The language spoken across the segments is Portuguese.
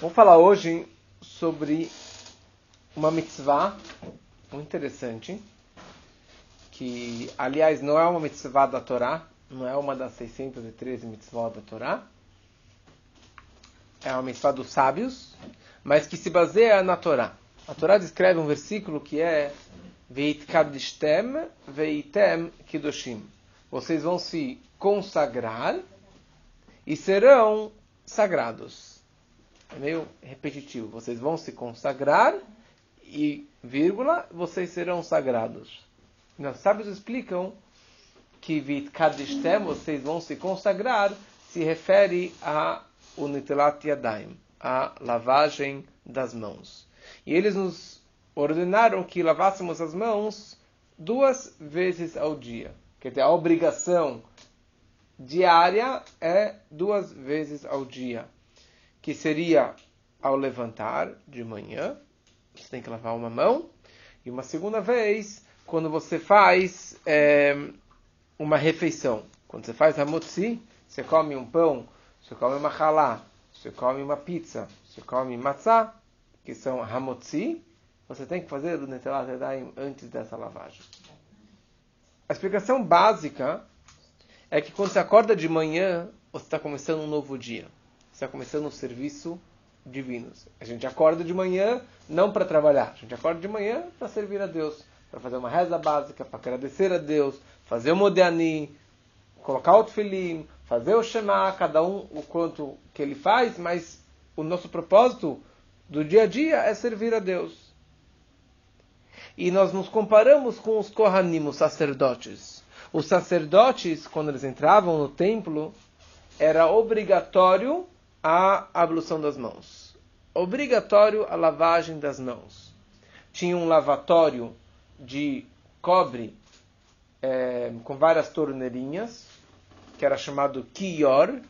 Vamos falar hoje sobre uma mitzvah muito interessante, que, aliás, não é uma mitzvah da Torá, não é uma das 613 mitzvot da Torá, é uma mitzvah dos sábios, mas que se baseia na Torá. A Torá descreve um versículo que é Veit kadishtem veitem kiddushim. Vocês vão se consagrar e serão sagrados. É meio repetitivo. Vocês vão se consagrar e, vírgula, vocês serão sagrados. Os sábios explicam que Vit Kadishtem, vocês vão se consagrar, se refere a Unitelat Yadayim, a lavagem das mãos. E eles nos ordenaram que lavássemos as mãos duas vezes ao dia. Quer dizer, a obrigação diária é duas vezes ao dia, que seria ao levantar de manhã, você tem que lavar uma mão, e uma segunda vez quando você faz é, uma refeição. Quando você faz hamotzi, você come um pão, você come uma halá, você come uma pizza, você come matzá, que são hamotzi, você tem que fazer o Netelat antes dessa lavagem. A explicação básica é que quando você acorda de manhã, você está começando um novo dia. Está começando um serviço divino. A gente acorda de manhã não para trabalhar, a gente acorda de manhã para servir a Deus, para fazer uma reza básica, para agradecer a Deus, fazer o Modéani, colocar o Tfilim, fazer o Shema, cada um o quanto que ele faz, mas o nosso propósito do dia a dia é servir a Deus. E nós nos comparamos com os Kohanim, os sacerdotes. Os sacerdotes, quando eles entravam no templo, era obrigatório a ablução das mãos. Obrigatório a lavagem das mãos. Tinha um lavatório de cobre é, com várias torneirinhas, que era chamado kior,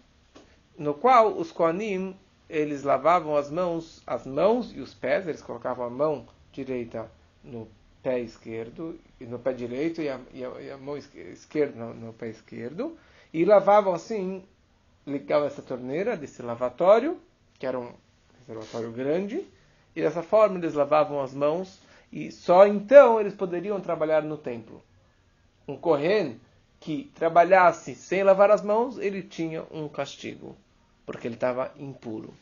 no qual os koanim eles lavavam as mãos, as mãos e os pés, eles colocavam a mão direita no pé esquerdo, no pé direito e a, e a, e a mão esquerda no, no, pé esquerdo, e lavavam assim, ligavam essa torneira desse lavatório, que era um reservatório grande, e dessa forma eles lavavam as mãos, e só então eles poderiam trabalhar no templo. Um corren que trabalhasse sem lavar as mãos, ele tinha um castigo, porque ele estava impuro.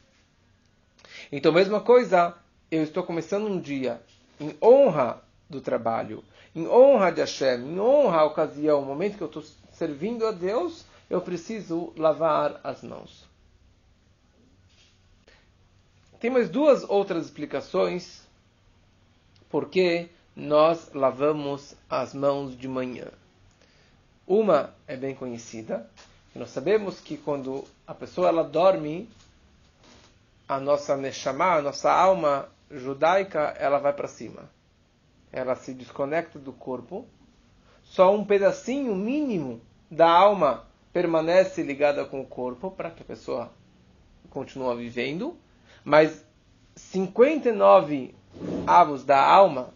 Então, mesma coisa, eu estou começando um dia em honra do trabalho, em honra de Hashem, em honra à ocasião, o momento que eu estou servindo a Deus, eu preciso lavar as mãos. Tem mais duas outras explicações por que nós lavamos as mãos de manhã. Uma é bem conhecida. Nós sabemos que quando a pessoa ela dorme, a nossa neshama, a nossa alma judaica, ela vai para cima ela se desconecta do corpo, só um pedacinho mínimo da alma permanece ligada com o corpo para que a pessoa continue vivendo, mas 59 avos da alma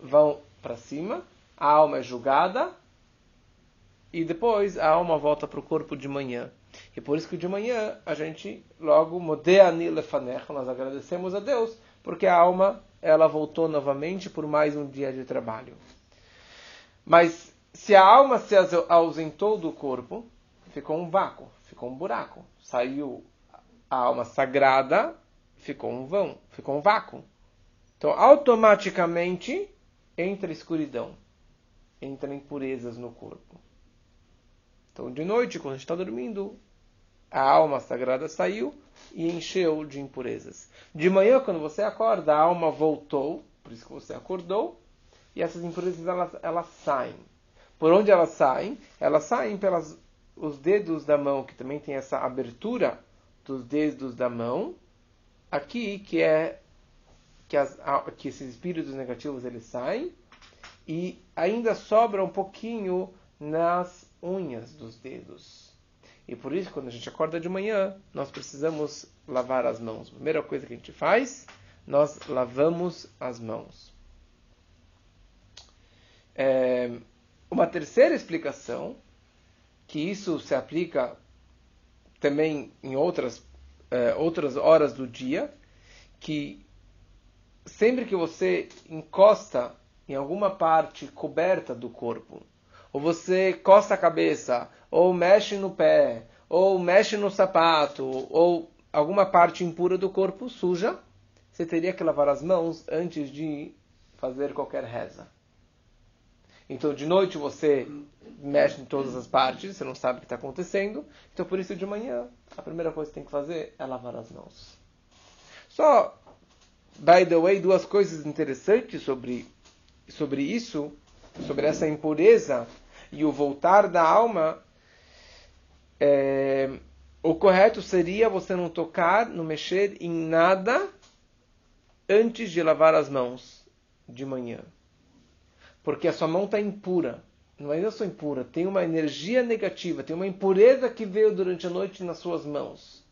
vão para cima, a alma é julgada e depois a alma volta para o corpo de manhã. E por isso que de manhã a gente logo nós agradecemos a Deus, porque a alma ela voltou novamente por mais um dia de trabalho. Mas se a alma se ausentou do corpo, ficou um vácuo, ficou um buraco. Saiu a alma sagrada, ficou um vão, ficou um vácuo. Então, automaticamente entra escuridão, entra impurezas no corpo. Então, de noite, quando a gente está dormindo, a alma sagrada saiu e encheu de impurezas. De manhã, quando você acorda, a alma voltou, por isso que você acordou, e essas impurezas elas, elas saem. Por onde elas saem? Elas saem pelos os dedos da mão, que também tem essa abertura dos dedos da mão, aqui que é que, as, que esses espíritos negativos eles saem e ainda sobra um pouquinho nas unhas dos dedos. E por isso, quando a gente acorda de manhã, nós precisamos lavar as mãos. A primeira coisa que a gente faz, nós lavamos as mãos. É, uma terceira explicação, que isso se aplica também em outras é, outras horas do dia, que sempre que você encosta em alguma parte coberta do corpo, ou você costa a cabeça, ou mexe no pé, ou mexe no sapato, ou alguma parte impura do corpo suja, você teria que lavar as mãos antes de fazer qualquer reza. Então, de noite você mexe em todas as partes, você não sabe o que está acontecendo. Então, por isso, de manhã, a primeira coisa que tem que fazer é lavar as mãos. Só, by the way, duas coisas interessantes sobre, sobre isso, sobre essa impureza e o voltar da alma. É, o correto seria você não tocar, não mexer em nada antes de lavar as mãos de manhã porque a sua mão está impura. Não é só impura, tem uma energia negativa, tem uma impureza que veio durante a noite nas suas mãos.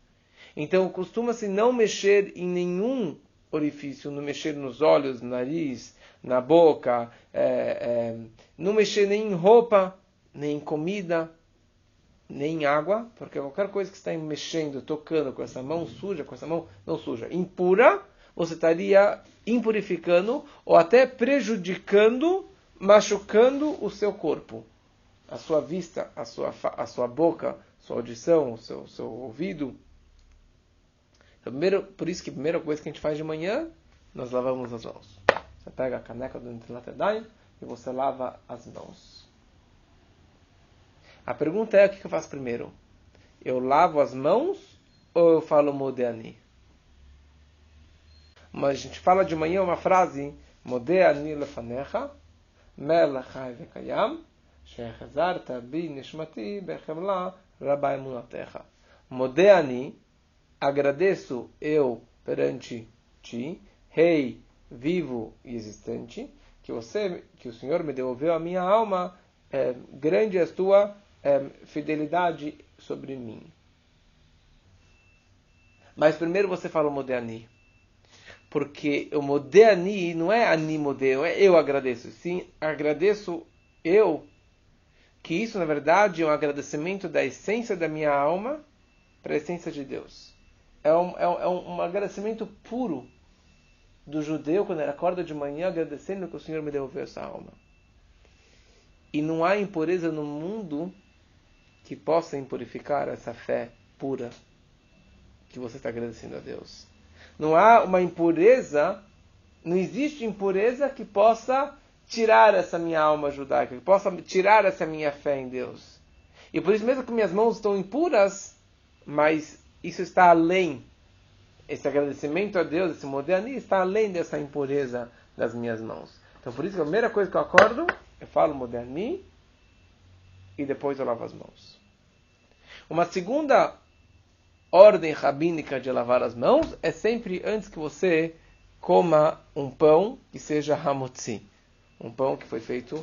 Então costuma-se não mexer em nenhum orifício, não mexer nos olhos, no nariz, na boca, é, é, não mexer nem em roupa, nem em comida, nem em água, porque qualquer coisa que está mexendo, tocando com essa mão suja, com essa mão não suja, impura, você estaria impurificando ou até prejudicando machucando o seu corpo, a sua vista, a sua, a sua boca, sua audição, o seu, seu ouvido. Então, primeiro, por isso que a primeira coisa que a gente faz de manhã, nós lavamos as mãos. Você pega a caneca do Netilatedai e você lava as mãos. A pergunta é o que eu faço primeiro? Eu lavo as mãos ou eu falo Modeani? Mas a gente fala de manhã uma frase Modeani lefanecha מלך חי וקיים, שהחזרת בי נשמתי בחמלה רבה אמונתך. מודה אני, agradeço eu perante ti, rei vivo e existente, que você, que o Senhor me devolveu a minha alma, é, grande é a tua é, fidelidade sobre mim. Mas primeiro você fala Modeani porque o Modeani não é ani modeo, é eu agradeço. Sim, agradeço eu, que isso na verdade é um agradecimento da essência da minha alma para a essência de Deus. É um, é um, é um agradecimento puro do judeu quando ele acorda de manhã agradecendo que o Senhor me devolveu essa alma. E não há impureza no mundo que possa impurificar essa fé pura que você está agradecendo a Deus. Não há uma impureza, não existe impureza que possa tirar essa minha alma judaica, que possa tirar essa minha fé em Deus. E por isso mesmo que minhas mãos estão impuras, mas isso está além. Esse agradecimento a Deus, esse modernismo, está além dessa impureza das minhas mãos. Então por isso que a primeira coisa que eu acordo, eu falo moderni e depois eu lavo as mãos. Uma segunda ordem rabínica de lavar as mãos é sempre antes que você coma um pão que seja hamotzi. Um pão que foi feito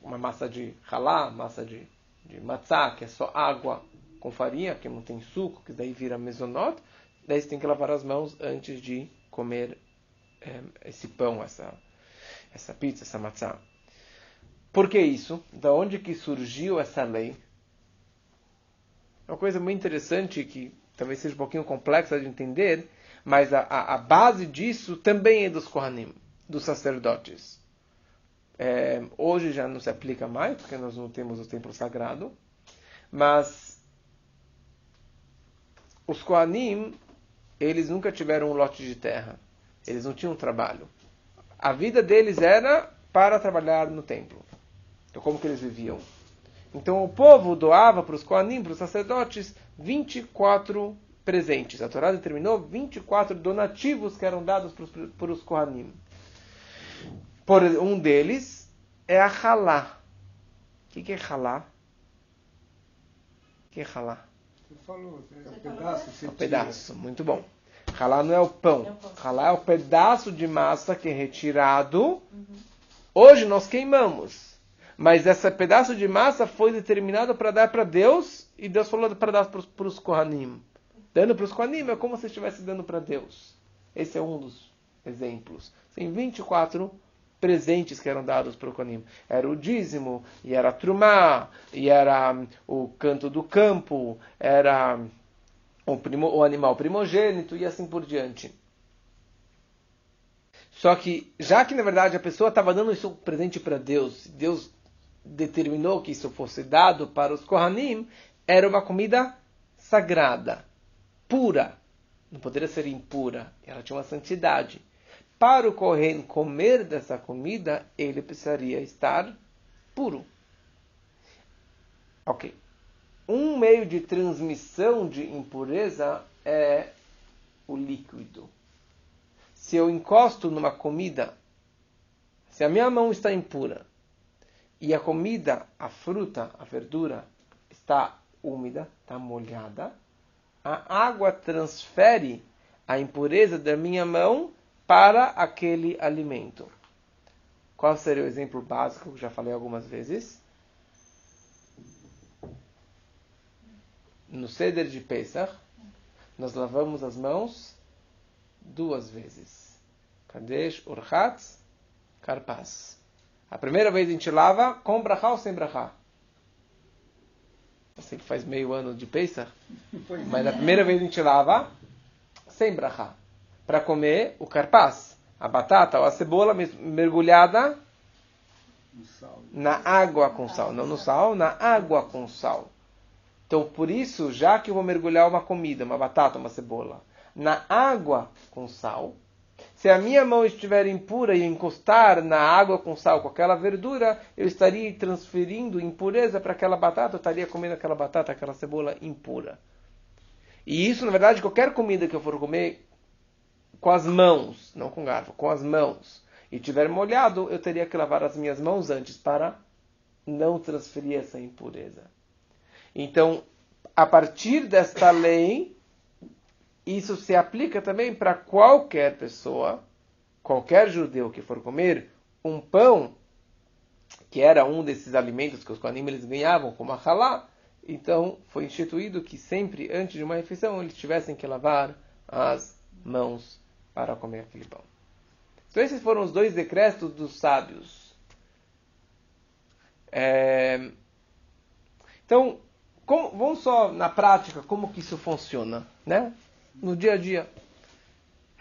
uma massa de halá, massa de, de matzá, que é só água com farinha, que não tem suco, que daí vira mesonot. Daí você tem que lavar as mãos antes de comer é, esse pão, essa, essa pizza, essa matzá. Por que isso? Da onde que surgiu essa lei? É uma coisa muito interessante que talvez seja um pouquinho complexa de entender, mas a, a, a base disso também é dos Kohanim, dos sacerdotes. É, hoje já não se aplica mais, porque nós não temos o templo sagrado, mas os Kohanim, eles nunca tiveram um lote de terra, eles não tinham trabalho. A vida deles era para trabalhar no templo. Então, como que eles viviam? Então o povo doava para os Koanim, para os sacerdotes, 24 presentes. A Torá determinou 24 donativos que eram dados para os, Kohanim. Por um deles é a Halá. O que, que é Halá? O que é Halá? Você falou, é um pedaço. É um pedaço, muito bom. Halá não é o pão. Halá é o pedaço de massa que é retirado. Hoje nós queimamos. Mas esse pedaço de massa foi determinado para dar para Deus e Deus falou para dar para os Kohanim. Dando para os Kohanim é como se estivesse dando para Deus. Esse é um dos exemplos. Tem 24 presentes que eram dados para o Kohanim. Era o dízimo, e era a trumá, e era o canto do campo, era o, primo, o animal primogênito e assim por diante. Só que, já que na verdade a pessoa estava dando isso presente para Deus, Deus determinou que isso fosse dado para os Kohanim, era uma comida sagrada, pura. Não poderia ser impura. Ela tinha uma santidade. Para o Kohen comer dessa comida, ele precisaria estar puro. Ok. Um meio de transmissão de impureza é o líquido se eu encosto numa comida, se a minha mão está impura e a comida, a fruta, a verdura está úmida, está molhada, a água transfere a impureza da minha mão para aquele alimento. Qual seria o exemplo básico que já falei algumas vezes? No ceder de Pesach, nós lavamos as mãos duas vezes. Kadesh, Urchatz, Karpas. A primeira vez a gente lava com brachá ou sem brachá? Você que faz meio ano de Pesach. Mas a primeira vez a gente lava sem brachá. Para comer o carpaz, a batata ou a cebola mergulhada na água com sal. Não no sal, na água com sal. Então, por isso, já que eu vou mergulhar uma comida, uma batata, uma cebola, na água com sal. Se a minha mão estiver impura e encostar na água com sal, com aquela verdura, eu estaria transferindo impureza para aquela batata, eu estaria comendo aquela batata, aquela cebola impura. E isso, na verdade, qualquer comida que eu for comer com as mãos, não com garfo, com as mãos, e tiver molhado, eu teria que lavar as minhas mãos antes para não transferir essa impureza. Então, a partir desta lei, isso se aplica também para qualquer pessoa, qualquer judeu que for comer um pão, que era um desses alimentos que os animais ganhavam, como a halá, então foi instituído que sempre antes de uma refeição eles tivessem que lavar as mãos para comer aquele pão. Então esses foram os dois decretos dos sábios. É... Então, como, vamos só na prática como que isso funciona, né? No dia a dia.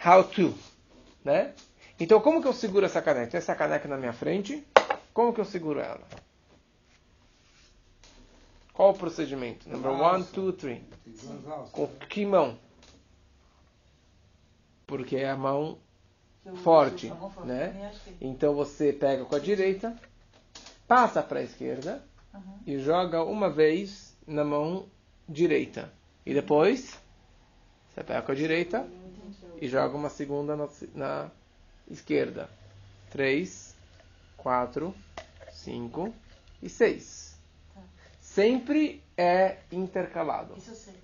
How to, né? Então, como que eu seguro essa caneca? Tem essa caneca na minha frente. Como que eu seguro ela? Qual o procedimento? Number one, two, three. Com que mão? Porque é a mão forte, né? Então você pega com a direita, passa para a esquerda e joga uma vez na mão direita. E depois você pega com a direita e joga uma segunda na, na esquerda. Três, quatro, cinco e seis. Sempre é intercalado. Isso eu sei.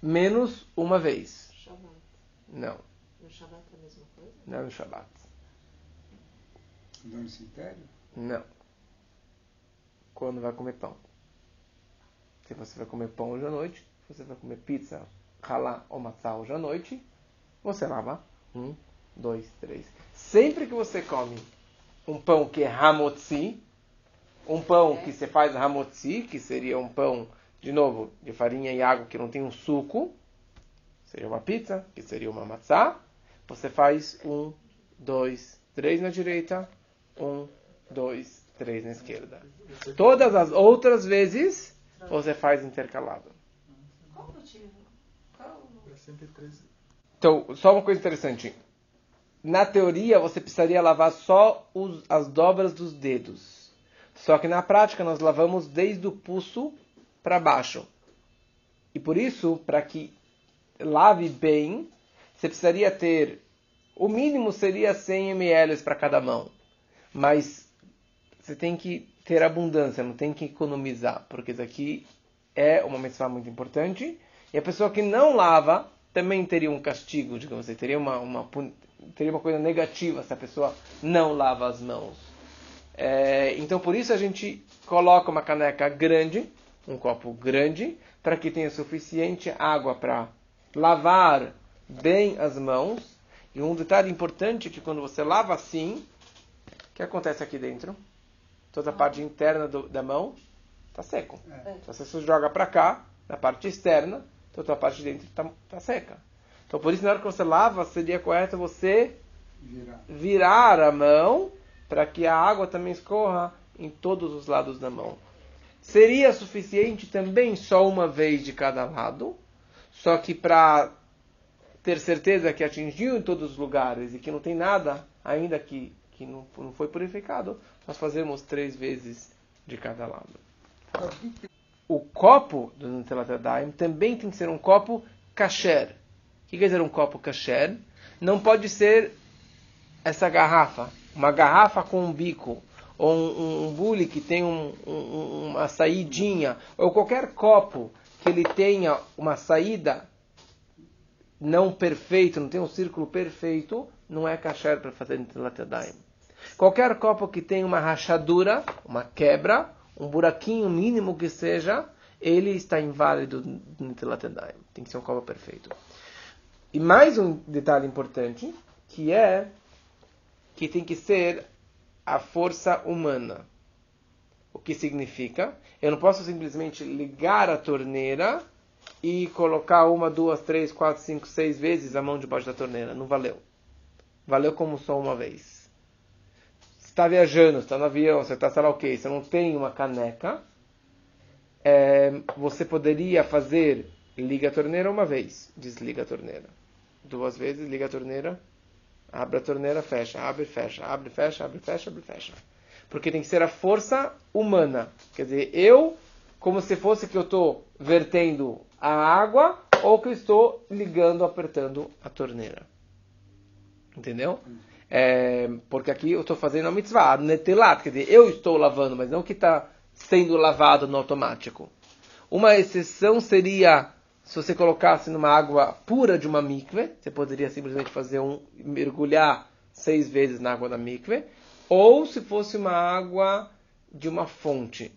Menos uma vez. Shabbat. Não. No Shabbat é a mesma coisa? Não é no Shabat. No cemitério? Não. Quando vai comer pão. Se você vai comer pão hoje à noite, você vai comer pizza halá ou matzah hoje à noite, você lava um, dois, três. Sempre que você come um pão que é hamotzi, um pão que você faz hamotzi, que seria um pão, de novo, de farinha e água que não tem um suco, seria uma pizza, que seria uma matzá, você faz um, dois, três na direita, um, dois, três na esquerda. Todas as outras vezes, você faz intercalado. Qual o motivo? Qual sempre 13. Então, só uma coisa interessante. Na teoria, você precisaria lavar só os, as dobras dos dedos. Só que na prática, nós lavamos desde o pulso para baixo. E por isso, para que lave bem, você precisaria ter. O mínimo seria 100 ml para cada mão. Mas você tem que ter abundância, não tem que economizar. Porque isso aqui é uma mitzvah muito importante. E a pessoa que não lava também teria um castigo, digamos assim, teria uma, uma, teria uma coisa negativa se a pessoa não lava as mãos. É, então por isso a gente coloca uma caneca grande, um copo grande, para que tenha suficiente água para lavar bem as mãos. E um detalhe importante é que quando você lava assim, o que acontece aqui dentro? Toda a parte interna do, da mão está seco. É. Então, se você joga para cá, na parte externa, então a parte de dentro está tá seca. Então por isso na hora que você lava, seria correto você Virar. virar a mão para que a água também escorra em todos os lados da mão. Seria suficiente também só uma vez de cada lado, só que para ter certeza que atingiu em todos os lugares e que não tem nada ainda que, que não, não foi purificado, nós fazemos três vezes de cada lado. O copo do Nutella Tadaim também tem que ser um copo kasher. O que quer dizer um copo kasher? Não pode ser essa garrafa, uma garrafa com um bico, ou um, um bule que tem um, um, uma saidinha, ou qualquer copo que ele tenha uma saída não perfeito, não tem um círculo perfeito, não é kasher para fazer Nutella Tadaim. Qualquer copo que tenha uma rachadura, uma quebra, um buraquinho mínimo que seja, ele está inválido no Nutella Tadaim. Tem que ser um copo perfeito. E mais um detalhe importante, que é que tem que ser a força humana. O que significa? Eu não posso simplesmente ligar a torneira e colocar uma, duas, três, quatro, cinco, seis vezes a mão debaixo da torneira. Não valeu. Valeu como só uma vez. Está viajando, está no avião, você está, sei lá o que, você não tem uma caneca, é, você poderia fazer liga a torneira uma vez, desliga a torneira. Duas vezes, liga a torneira, abre a torneira, fecha, abre, fecha, abre, fecha, abre, fecha, abre, fecha. Porque tem que ser a força humana. Quer dizer, eu, como se fosse que eu estou vertendo a água ou que eu estou ligando, apertando a torneira. Entendeu? É, porque aqui eu estou fazendo a mitzvah, netelat, quer dizer, eu estou lavando, mas não que está sendo lavado no automático. Uma exceção seria se você colocasse numa água pura de uma mikve, você poderia simplesmente fazer um mergulhar seis vezes na água da mikve, ou se fosse uma água de uma fonte,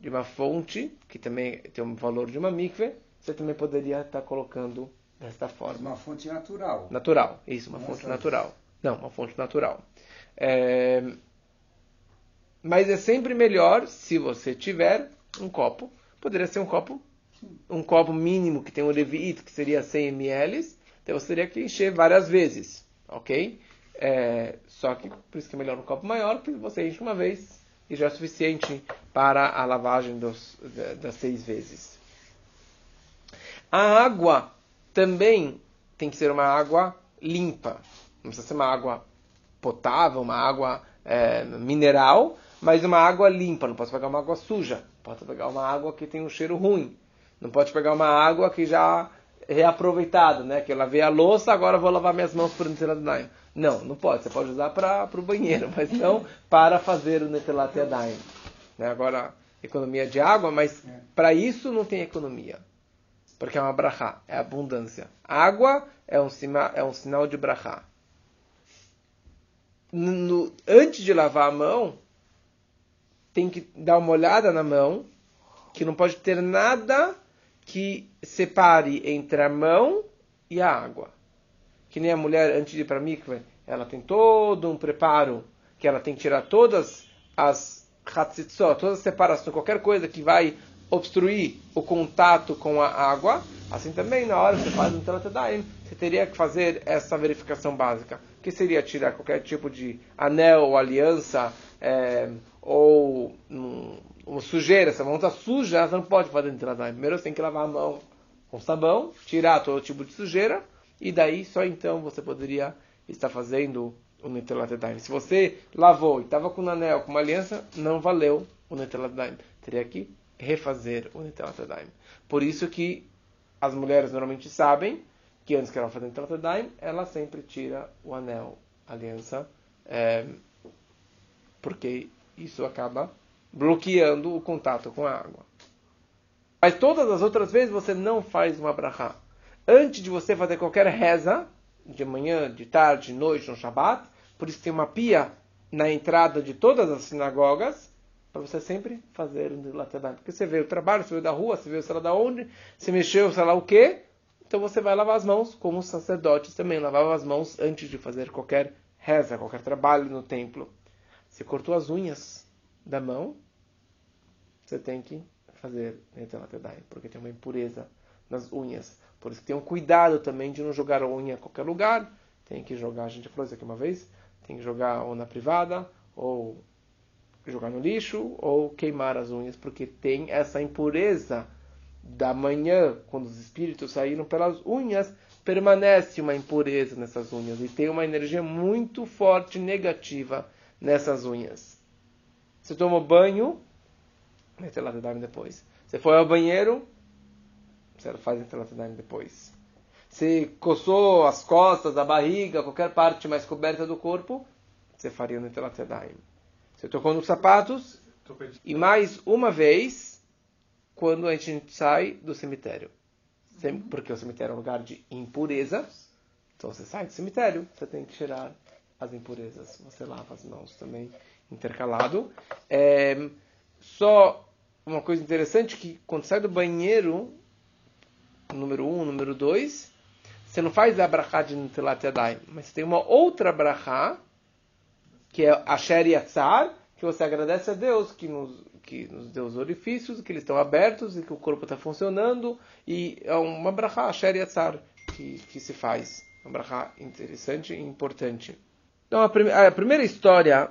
de uma fonte que também tem um valor de uma mikve, você também poderia estar colocando desta forma. Uma fonte natural. Natural, isso, uma Nossa. fonte natural. Não, uma fonte natural. É, Mas é sempre melhor se você tiver um copo. Poderia ser um copo, um copo mínimo que tem um levite, que seria 100 ml. Então você teria que encher várias vezes, ok? É, Só que por isso que é melhor um copo maior, porque você enche uma vez e já é suficiente para a lavagem dos, da- das seis vezes. A água também tem que ser uma água limpa. Não precisa ser uma água potável, uma água é, mineral, mas uma água limpa. Não pode pegar uma água suja. Pode pegar uma água que tem um cheiro ruim. Não pode pegar uma água que já é reaproveitada, né? Que eu lavei a louça, agora vou lavar minhas mãos por Netelat Yadayim. Não, não pode. Você pode usar para o banheiro, mas não para fazer o Netelat Yadayim. Né? Agora, economia de água, mas para isso não tem economia. Porque é uma brachá, é abundância. Água é um, sima, é um sinal de brachá. No- antes de lavar a mão, tem que dar uma olhada na mão, que não pode ter nada que separe entre a mão e a água. Que nem a mulher, antes de ir para a mikve, ela tem todo um preparo, que ela tem que tirar todas as hatzitzot, todas as separações, qualquer coisa que vai obstruir o contato com a água. Assim também, na hora que você faz um telatadaim, você teria que fazer essa verificação básica. Que seria tirar qualquer tipo de anel ou aliança, é, ou um, uma sujeira. Se a mão está suja, você não pode fazer telatadaim. Primeiro você tem que lavar a mão com sabão, tirar todo tipo de sujeira, e daí só então você poderia estar fazendo o Netelat Yadayim. Se você lavou e estava com um anel, com uma aliança, não valeu o Netelat Yadayim. Teria que refazer o Netelat Yadayim. Por isso que as mulheres normalmente sabem que antes que ela fazer o Netelat Yadayim, ela sempre tira o anel, a aliança, é, porque isso acaba bloqueando o contato com a água. Mas todas as outras vezes você não faz uma brachá. Antes de você fazer qualquer reza, de manhã, de tarde, de noite, no Shabat, por isso tem uma pia na entrada de todas as sinagogas, para você sempre fazer um dilatadar. Porque você veio do trabalho, você veio da rua, você veio sei lá da onde, você mexeu sei lá o quê, então você vai lavar as mãos, como os sacerdotes também lavavam as mãos antes de fazer qualquer reza, qualquer trabalho no templo. Você cortou as unhas da mão, você tem que fazer Netelat Yadayim, porque tem uma impureza nas unhas. Por isso que tenham cuidado também de não jogar a unha em qualquer lugar. Tem que jogar, a gente falou isso aqui uma vez, tem que jogar ou na privada, ou jogar no lixo, ou queimar as unhas, porque tem essa impureza da manhã, quando os espíritos saíram pelas unhas, permanece uma impureza nessas unhas e tem uma energia muito forte negativa nessas unhas. Você tomou banho, lá depois. Você foi ao banheiro, você faz Netilat depois. Se coçou as costas, a barriga, qualquer parte mais coberta do corpo, você faria Netilat Yadayim. Você tocou nos sapatos, e mais uma vez, quando a gente sai do cemitério. Porque o cemitério é um lugar de impureza. Então você sai do cemitério, você tem que tirar as impurezas. Você lava as mãos também, intercalado. É, só uma coisa interessante que quando sai do banheiro, número um, número dois, você não faz a brachá de Nutilat Yadayim, mas tem uma outra brachá, que é a Yatzar, que você agradece a Deus que nos, que nos deu os orifícios, que eles estão abertos e que o corpo está funcionando, e é uma brachá, Asher Yatzar, que, que se faz. Uma brachá interessante e importante. Então, a, a primeira história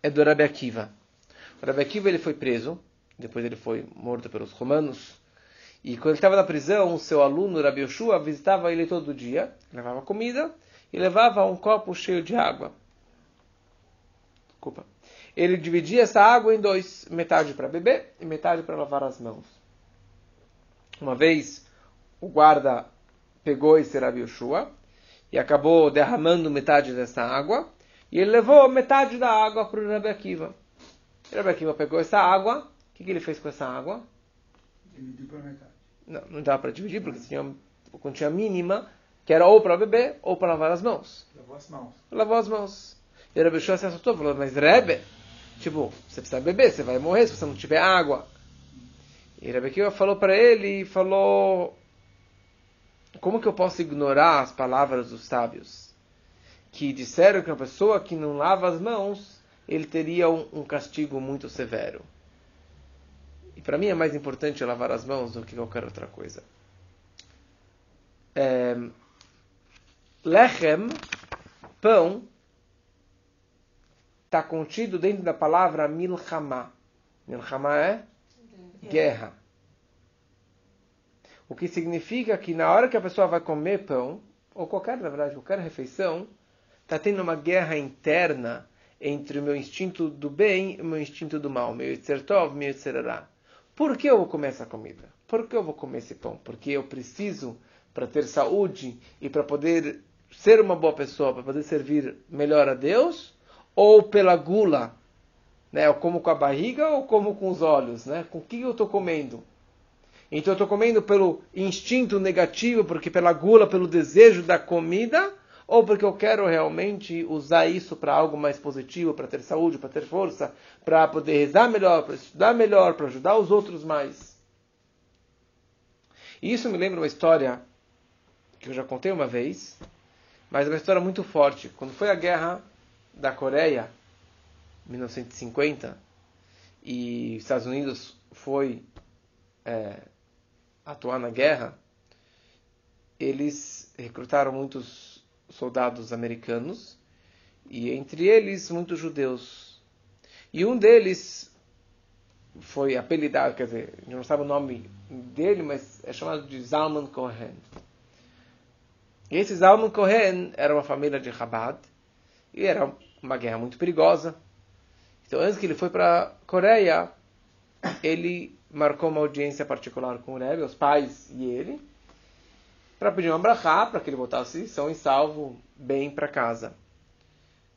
é do Rabi Akiva. O Rabi Akiva ele foi preso, depois ele foi morto pelos romanos, e quando ele estava na prisão, o seu aluno, Rabi Yoshua, visitava ele todo dia, levava comida e levava um copo cheio de água. Desculpa. Ele dividia essa água em dois, metade para beber e metade para lavar as mãos. Uma vez, o guarda pegou esse Rabi Yoshua e acabou derramando metade dessa água, e ele levou metade da água para o Rabi Akiva. O Rabi Akiva pegou essa água, o que, que ele fez com essa água? Dividiu para metade. Não, não dá para dividir, porque tinha uma quantia mínima, que era ou para beber ou para lavar as mãos. Lavou as mãos. Lavou as mãos. E o Rebbe se assustou, falou, mas Rebbe, tipo, você precisa beber, você vai morrer se você não tiver água. E Kiva falou para ele, falou, como que eu posso ignorar as palavras dos sábios? Que disseram que uma pessoa que não lava as mãos, ele teria um, um castigo muito severo. E para mim é mais importante lavar as mãos do que qualquer outra coisa. É, lechem, pão, está contido dentro da palavra milchama. Milchama é guerra. O que significa que na hora que a pessoa vai comer pão, ou qualquer, na verdade, qualquer refeição, está tendo uma guerra interna entre o meu instinto do bem e o meu instinto do mal, meu Yitzertov, meu Yitzerará. Por que eu vou comer essa comida? Por que eu vou comer esse pão? Porque eu preciso para ter saúde e para poder ser uma boa pessoa, para poder servir melhor a Deus? Ou pela gula? Né? Eu como com a barriga ou como com os olhos? Né? Com o que eu estou comendo? Então eu estou comendo pelo instinto negativo, porque pela gula, pelo desejo da comida, ou porque eu quero realmente usar isso para algo mais positivo, para ter saúde, para ter força, para poder rezar melhor, para estudar melhor, para ajudar os outros mais. E isso me lembra uma história que eu já contei uma vez, mas é uma história muito forte. Quando foi a guerra da Coreia, 1950, e os Estados Unidos foi é, atuar na guerra, eles recrutaram muitos soldados americanos, e entre eles muitos judeus. E um deles foi apelidado, quer dizer, não sabe o nome dele, mas é chamado de Zalman Cohen. E esse Zalman Cohen era uma família de Chabad, e era uma guerra muito perigosa. Então, antes que ele foi para a Coreia, ele marcou uma audiência particular com o Rebbe, os pais e ele, para pedir uma brachá, para que ele voltasse são e salvo bem para casa.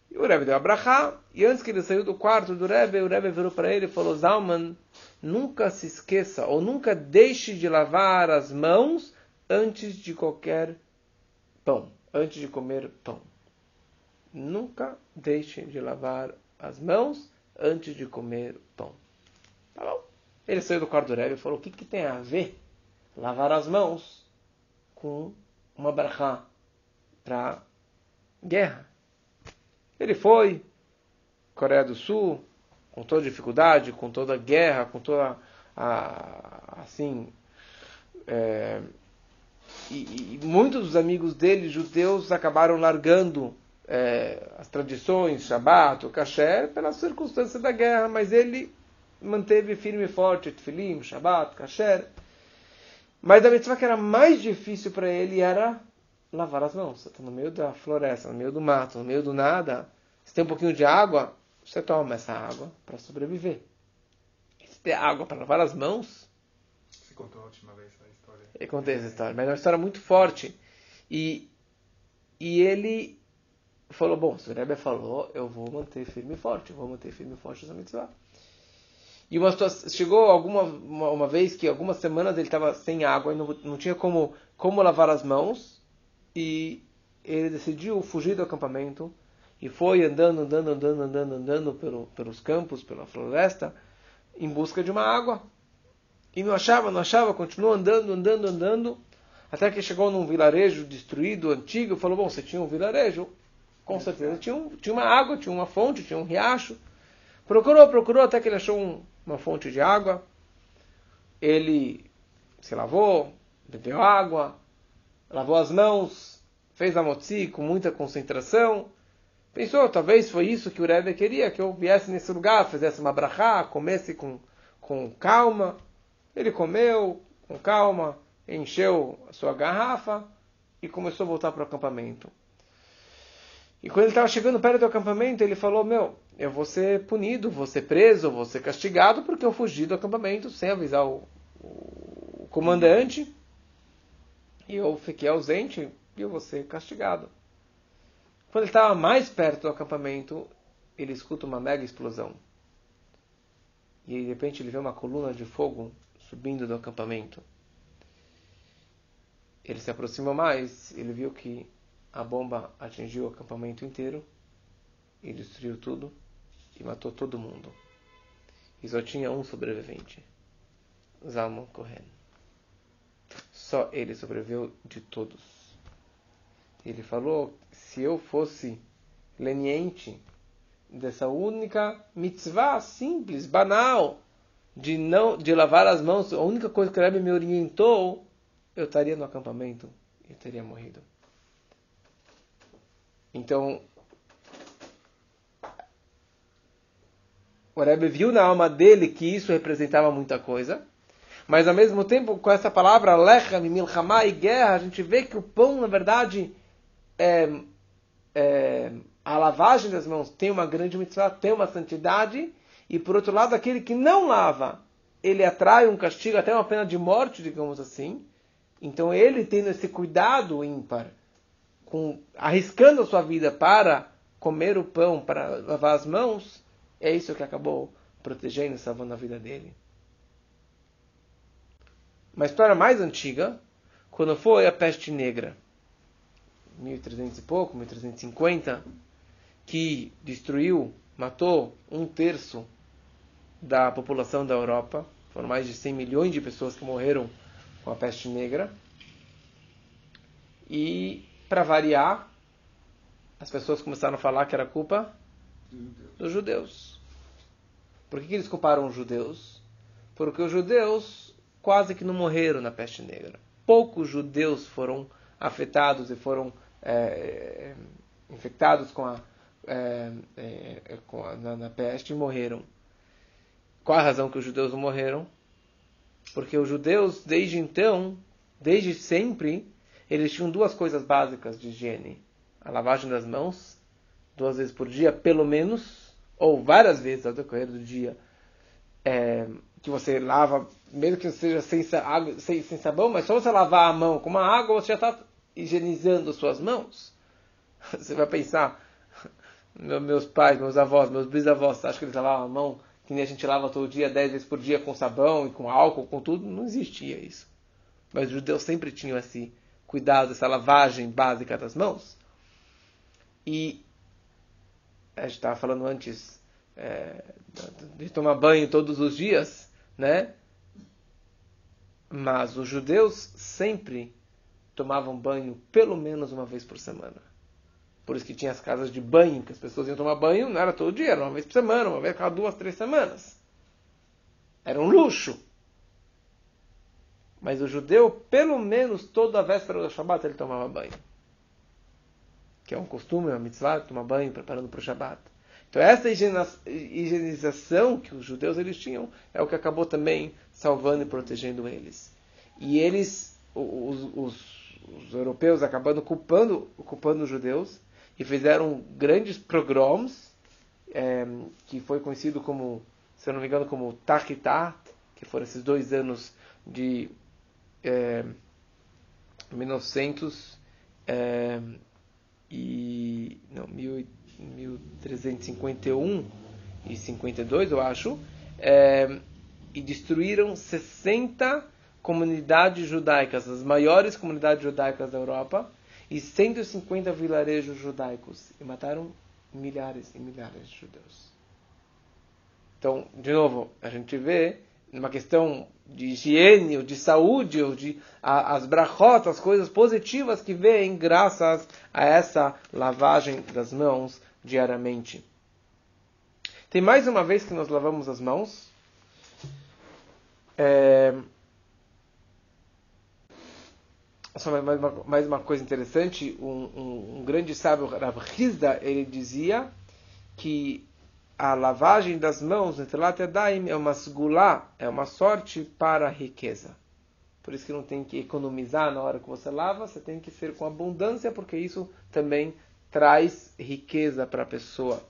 E o Rebbe deu a brachá, e antes que ele saiu do quarto do Rebbe, o Rebbe virou para ele e falou, Zalman, nunca se esqueça, ou nunca deixe de lavar as mãos antes de qualquer pão, antes de comer pão. Nunca deixe de lavar as mãos antes de comer pão. Tá bom? Ele saiu do quarto do Rebbe e falou, o que, que tem a ver lavar as mãos com uma brachá para guerra. Ele foi, Coreia do Sul, com toda dificuldade, com toda guerra, com toda a, assim, é, e, e muitos dos amigos dele, judeus, acabaram largando é, as tradições, Shabbat, o Kasher, pelas circunstâncias da guerra, mas ele manteve firme e forte Tfilim, Shabbat, Kasher. Mas a mitzvah que era mais difícil para ele era lavar as mãos. Você está no meio da floresta, no meio do mato, no meio do nada. Se tem um pouquinho de água, você toma essa água para sobreviver. E se tem água para lavar as mãos. Você contou a última vez essa história? Eu contei essa história, mas é uma história muito forte. E, e ele falou: Bom, se o Rebbe falou, eu vou manter firme e forte, vou manter firme e forte essa mitzvah. E uma situação, chegou alguma uma, uma, vez que algumas semanas ele estava sem água e não, não tinha como, como lavar as mãos. E ele decidiu fugir do acampamento e foi andando, andando, andando, andando, andando pelo, pelos campos, pela floresta, em busca de uma água. E não achava, não achava, continuou andando, andando, andando, até que chegou num vilarejo destruído, antigo, falou, bom, você tinha um vilarejo? Com certeza tinha, um, tinha uma água, tinha uma fonte, tinha um riacho. Procurou, procurou, até que ele achou um, uma fonte de água. Ele se lavou, bebeu água, lavou as mãos, fez a motzi com muita concentração, Pensou, talvez foi isso que o Rebbe queria, que eu viesse nesse lugar, fizesse uma brachá, comesse com, com calma. Ele comeu com calma, encheu a sua garrafa e começou a voltar para o acampamento. E quando ele estava chegando perto do acampamento, ele falou: Meu, eu vou ser punido, vou ser preso, vou ser castigado porque eu fugi do acampamento sem avisar o, o comandante. E eu fiquei ausente e eu vou ser castigado. Quando ele estava mais perto do acampamento, ele escuta uma mega explosão. E de repente ele vê uma coluna de fogo subindo do acampamento. Ele se aproxima mais, ele viu que a bomba atingiu o acampamento inteiro e destruiu tudo e matou todo mundo. E só tinha um sobrevivente, Zalman Cohen. Só ele sobreviveu de todos. Ele falou se eu fosse leniente dessa única mitzvah simples, banal, de não de lavar as mãos, a única coisa que o Rebbe me orientou, eu estaria no acampamento e teria morrido. Então, o Rebbe viu na alma dele que isso representava muita coisa, mas ao mesmo tempo, com essa palavra lechem, milchama e guerra, a gente vê que o pão, na verdade, é, é, a lavagem das mãos tem uma grande mitzvah, tem uma santidade, e por outro lado, aquele que não lava, ele atrai um castigo, até uma pena de morte, digamos assim. Então ele tendo esse cuidado ímpar, com, arriscando a sua vida para comer o pão, para lavar as mãos, é isso que acabou protegendo e salvando a vida dele. Uma história mais antiga, quando foi a peste negra. 1300 e pouco, 1350, que destruiu, matou um terço da população da Europa. Foram mais de 100 milhões de pessoas que morreram com a peste negra. E, para variar, as pessoas começaram a falar que era culpa dos judeus. Por que, que eles culparam os judeus? Porque os judeus quase que não morreram na peste negra. Poucos judeus foram afetados e foram é, é, infectados com a, é, é, com a na, na, peste e morreram. Qual a razão que os judeus não morreram? Porque os judeus, desde então, desde sempre, eles tinham duas coisas básicas de higiene: a lavagem das mãos, duas vezes por dia, pelo menos, ou várias vezes ao decorrer do dia, é, que você lava, mesmo que seja sem, água, sem, sem sabão, mas só você lavar a mão com uma água, você já está higienizando suas mãos? Você vai pensar, meus pais, meus avós, meus bisavós, acho que eles lavavam a mão que nem a gente lava todo dia, dez vezes por dia com sabão e com álcool, com tudo? Não existia isso. Mas os judeus sempre tinham esse cuidado, essa lavagem básica das mãos. E a gente estava falando antes é, de tomar banho todos os dias, né? Mas os judeus sempre tomavam banho pelo menos uma vez por semana. Por isso que tinha as casas de banho, que as pessoas iam tomar banho, não era todo dia, era uma vez por semana, uma vez cada duas, três semanas. Era um luxo. Mas o judeu, pelo menos toda a véspera do Shabat, ele tomava banho. Que é um costume, uma mitzvah, tomar banho preparando para o Shabat. Então essa higienização que os judeus eles tinham é o que acabou também salvando e protegendo eles. E eles, os, os, os europeus, acabando culpando, culpando os judeus e fizeram grandes pogroms, é, que foi conhecido como, se eu não me engano, como Tachitat, que foram esses dois anos de é, 1900 é, e não, 1351 e 52, eu acho, é, e destruíram 60 comunidades judaicas, as maiores comunidades judaicas da Europa, e 150 vilarejos judaicos, e mataram milhares e milhares de judeus. Então, de novo, a gente vê uma questão de higiene, ou de saúde, ou de a, as brachot, as coisas positivas que vêm graças a essa lavagem das mãos diariamente. Tem mais uma vez que nós lavamos as mãos. É... Só mais uma, mais uma coisa interessante, um, um, um grande sábio, Rav Hizda, ele dizia que a lavagem das mãos, Daim, é uma sgulá, é uma sorte para a riqueza. Por isso que não tem que economizar na hora que você lava, você tem que ser com abundância, porque isso também traz riqueza para a pessoa.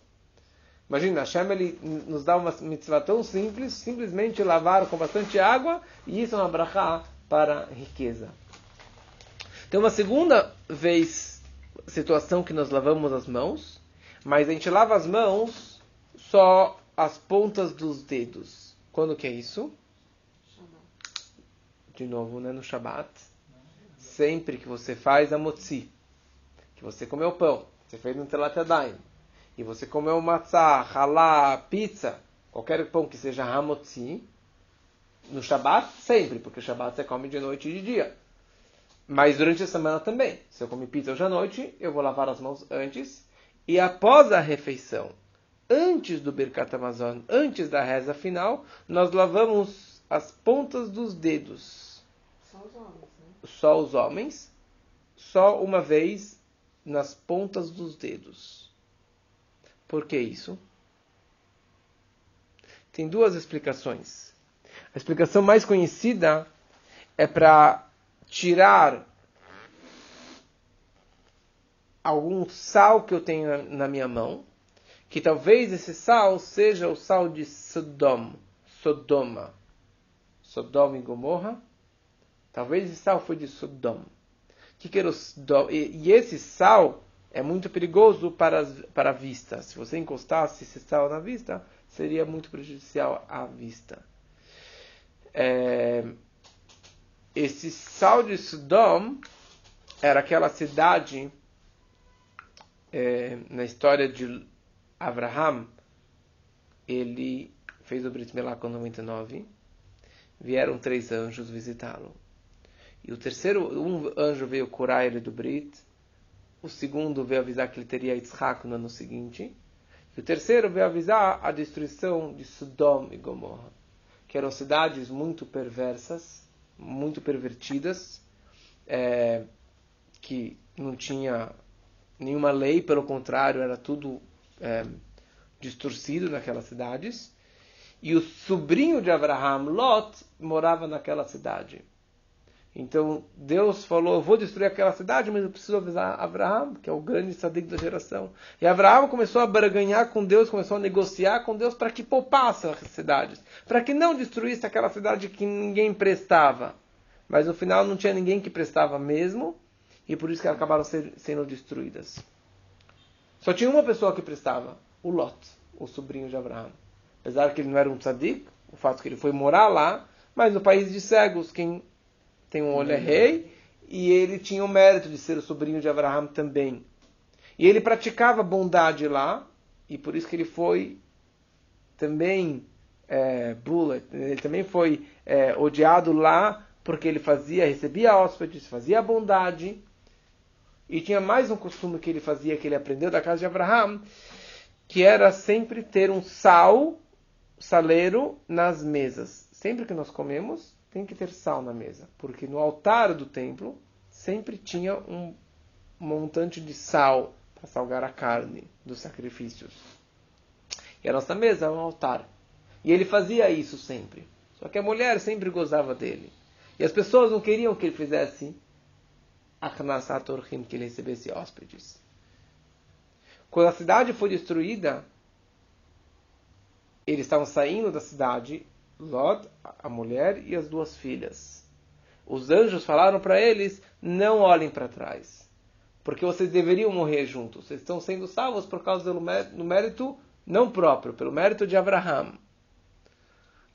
Imagina, Hashem ele nos dá uma mitzvah tão simples, simplesmente lavar com bastante água, e isso é uma brachá para a riqueza. Tem uma segunda vez, situação que nós lavamos as mãos, mas a gente lava as mãos só as pontas dos dedos. Quando que é isso? De novo, né, no Shabat. Sempre que você faz a motzi, que você comeu pão, você fez no telat yadayim, e você comeu matzah, halá, pizza, qualquer pão que seja hamotzi, no Shabat, sempre, porque o Shabat você come de noite e de dia. Mas durante a semana também. Se eu comer pizza hoje à noite, eu vou lavar as mãos antes. E após a refeição, antes do Birkat Amazon, antes da reza final, nós lavamos as pontas dos dedos. Só os homens, né? Só os homens, só uma vez nas pontas dos dedos. Por que isso? Tem duas explicações. A explicação mais conhecida é para tirar algum sal que eu tenho na minha mão que talvez esse sal seja o sal de Sodom, Sodoma, Sodoma e Gomorra. Talvez esse sal foi de Sodom. Que que era Sodom? E, e, esse sal é muito perigoso para, para a vista. Se você encostasse esse sal na vista, seria muito prejudicial à vista. É, esse sal de Sodom era aquela cidade é, na história de Abraham, ele fez o Brit Milá com 99. Vieram três anjos visitá-lo. E o terceiro, um anjo veio curar ele do Brit. O segundo veio avisar que ele teria Yitzhak no ano seguinte. E o terceiro veio avisar a destruição de Sodom e Gomorra, que eram cidades muito perversas, muito pervertidas, é, que não tinha nenhuma lei, pelo contrário, era tudo é, distorcido naquelas cidades. E o sobrinho de Abraham, Lot, morava naquela cidade. Então Deus falou: vou destruir aquela cidade, mas eu preciso avisar Abraham, que é o grande sadico da geração. E Abraham começou a barganhar com Deus, começou a negociar com Deus para que poupasse as cidades, para que não destruísse aquela cidade que ninguém prestava. Mas no final não tinha ninguém que prestava mesmo, e por isso que acabaram sendo destruídas. Só tinha uma pessoa que prestava, o Lot, o sobrinho de Abraão. Apesar que ele não era um tzadik, o fato que ele foi morar lá, mas no país de cegos, quem tem um olho é rei, e ele tinha o mérito de ser o sobrinho de Abraão também. E ele praticava bondade lá, e por isso que ele foi também é, bullet, ele também foi é, odiado lá, porque ele fazia, recebia hóspedes, fazia bondade, e tinha mais um costume que ele fazia, que ele aprendeu da casa de Abraham, que era sempre ter um sal, saleiro, nas mesas. Sempre que nós comemos, tem que ter sal na mesa, porque no altar do templo sempre tinha um montante de sal para salgar a carne dos sacrifícios. E a nossa mesa é um altar. E ele fazia isso sempre. Só que a mulher sempre gozava dele. E as pessoas não queriam que ele fizesse Achnasat Orhim, que ele recebesse hóspedes. Quando a cidade foi destruída, eles estavam saindo da cidade, Lot, a mulher e as duas filhas. Os anjos falaram para eles: não olhem para trás, porque vocês deveriam morrer juntos. Vocês estão sendo salvos por causa do mérito não próprio, pelo mérito de Abraham.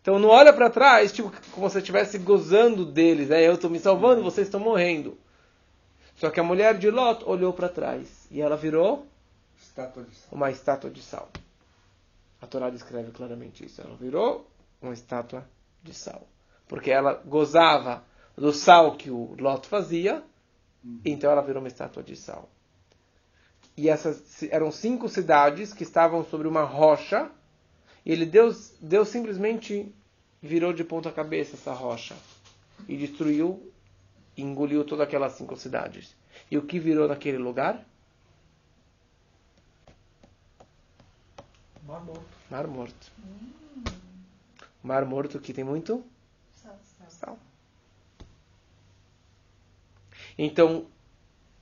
Então não olha para trás, tipo como se estivesse gozando deles. Né? Eu estou me salvando, vocês estão morrendo. Só que a mulher de Lot olhou para trás e ela virou Estátua de sal. uma estátua de sal. A Torá descreve claramente isso. Ela virou uma estátua de sal. Porque ela gozava do sal que o Lot fazia, então ela virou uma estátua de sal. E essas eram cinco cidades que estavam sobre uma rocha, e ele Deus, Deus simplesmente virou de ponta cabeça essa rocha e destruiu engoliu todas aquelas cinco cidades. E o que virou naquele lugar? Mar morto. Mar Morto. Mar Morto que tem muito Sal, sal. Então,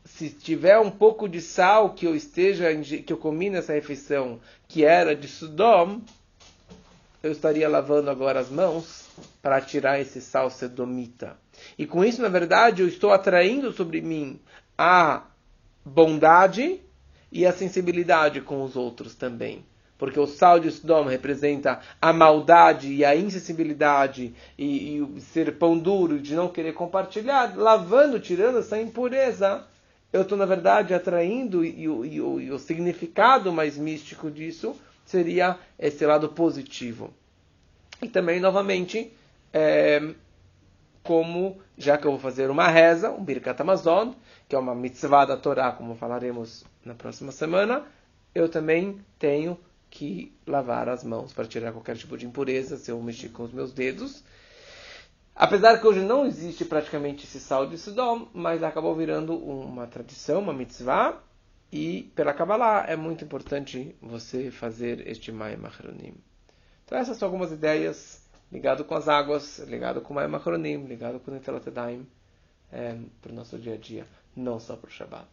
se tiver um pouco de sal que eu esteja que eu comi nessa refeição, que era de Sodom, eu estaria lavando agora as mãos para tirar esse sal sedomita. E com isso, na verdade, eu estou atraindo sobre mim a bondade e a sensibilidade com os outros também. Porque o sal de Sodom representa a maldade e a insensibilidade e, e o ser pão duro de não querer compartilhar, lavando, tirando essa impureza. Eu estou, na verdade, atraindo e, e e o significado mais místico disso seria esse lado positivo. E também, novamente, é, como, já que eu vou fazer uma reza, um Birkat Amazon, que é uma mitzvah da Torá, como falaremos na próxima semana, eu também tenho que lavar as mãos para tirar qualquer tipo de impureza se eu mexer com os meus dedos. Apesar que hoje não existe praticamente esse sal de Sodom, mas acabou virando uma tradição, uma mitzvah, e pela Kabbalah é muito importante você fazer este Mayim Achronim. Então essas são algumas ideias ligado com as águas, ligado com o Mayim Achronim, ligado com o Yadayim, é, para o nosso dia a dia, não só para o Shabbat.